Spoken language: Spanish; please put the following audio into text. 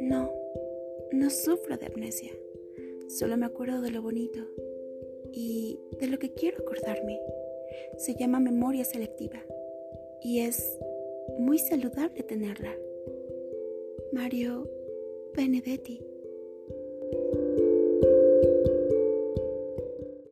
No, no sufro de amnesia. Solo me acuerdo de lo bonito y de lo que quiero acordarme. Se llama memoria selectiva y es muy saludable tenerla. Mario Benedetti.